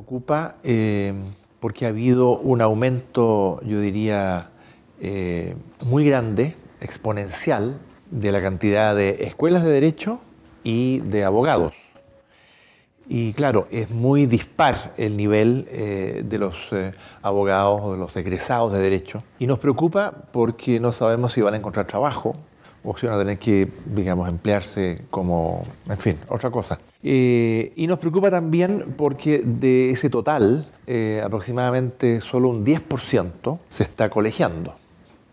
preocupa eh, porque ha habido un aumento, yo diría, eh, muy grande, exponencial, de la cantidad de escuelas de derecho y de abogados. Y claro, es muy dispar el nivel eh, de los abogados o de los egresados de derecho. Y nos preocupa porque no sabemos si van a encontrar trabajo, o si van a tener que, digamos, emplearse como, en fin, otra cosa. Eh, y nos preocupa también porque de ese total, eh, aproximadamente solo un 10% se está colegiando.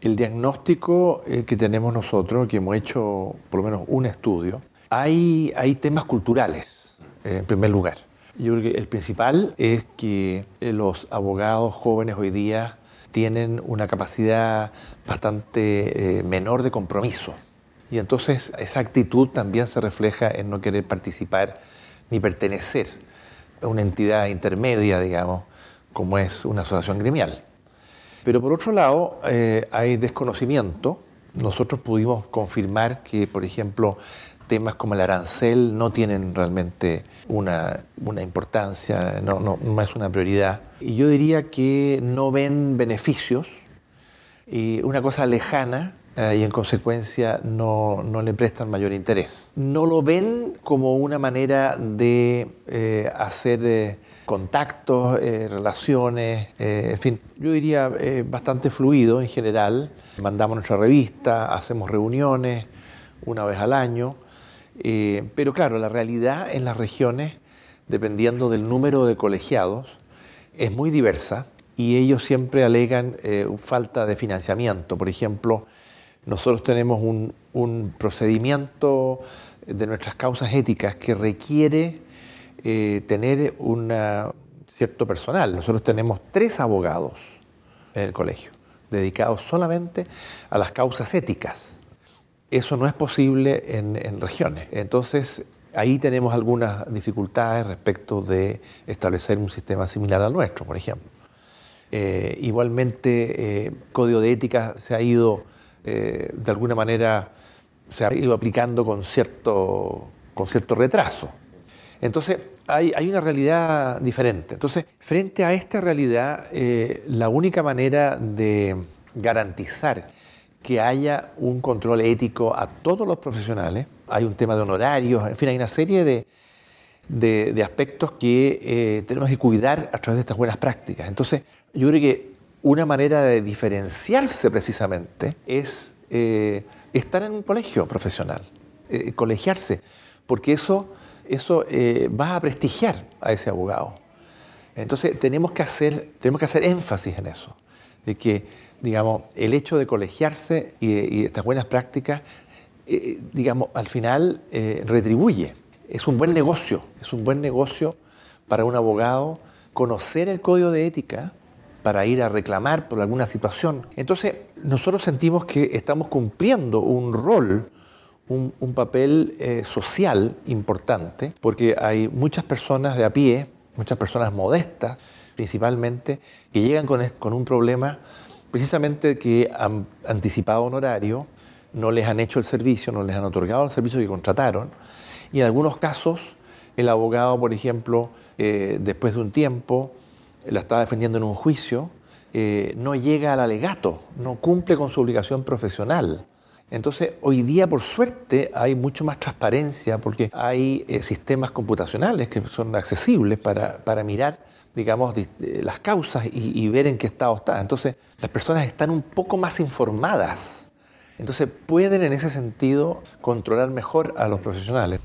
El diagnóstico eh, que tenemos nosotros, que hemos hecho por lo menos un estudio, hay, hay temas culturales, en primer lugar. Yo creo que el principal es que los abogados jóvenes hoy día tienen una capacidad bastante eh, menor de compromiso. Y entonces esa actitud también se refleja en no querer participar ni pertenecer a una entidad intermedia, digamos, como es una asociación gremial. Pero por otro lado, eh, hay desconocimiento. Nosotros pudimos confirmar que, por ejemplo, temas como el arancel no tienen realmente una, importancia, no, no, es una prioridad. Y yo diría que no ven beneficios y una cosa lejana eh, y en consecuencia no, le prestan mayor interés. No lo ven como una manera de eh, hacer eh, contactos, relaciones, en fin, yo diría bastante fluido en general. Mandamos nuestra revista, hacemos reuniones una vez al año eh, pero claro, la realidad en las regiones, dependiendo del número de colegiados, es muy diversa y ellos siempre alegan eh, falta de financiamiento. Por ejemplo, nosotros tenemos un, procedimiento de nuestras causas éticas que requiere eh, tener un cierto personal. Nosotros tenemos tres abogados en el colegio, dedicados solamente a las causas éticas. Eso no es posible en, regiones. Entonces, ahí tenemos algunas dificultades respecto de establecer un sistema similar al nuestro, por ejemplo. Eh, igualmente, eh, código de ética se ha ido, eh, de alguna manera, se ha ido aplicando con cierto, con cierto retraso. Entonces, hay, hay, una realidad diferente. Entonces, frente a esta realidad, la única manera de garantizar que haya un control ético a todos los profesionales. Hay un tema de honorarios, en fin, hay una serie de, aspectos que eh, tenemos que cuidar a través de estas buenas prácticas. Entonces, yo creo que una manera de diferenciarse precisamente es eh, estar en un colegio profesional, eh, colegiarse, porque eso, eso va a prestigiar a ese abogado. Entonces, tenemos que hacer, tenemos que hacer énfasis en eso, de que digamos, el hecho de colegiarse y, estas buenas prácticas, eh, digamos, al final eh, retribuye. Es un buen negocio, es un buen negocio para un abogado conocer el código de ética para ir a reclamar por alguna situación. Entonces, nosotros sentimos que estamos cumpliendo un rol, un, papel eh, social importante, porque hay muchas personas de a pie, muchas personas modestas principalmente, que llegan con, con un problema precisamente que han anticipado honorario, no les han hecho el servicio, no les han otorgado el servicio que contrataron, y en algunos casos el abogado, por ejemplo, eh, después de un tiempo, la está defendiendo en un juicio, eh, no llega al alegato, no cumple con su obligación profesional. Entonces, hoy día, por suerte, hay mucho más transparencia porque hay eh, sistemas computacionales que son accesibles para, para mirar digamos, las causas y, ver en qué estado está. Entonces, las personas están un poco más informadas. Entonces, pueden en ese sentido controlar mejor a los profesionales.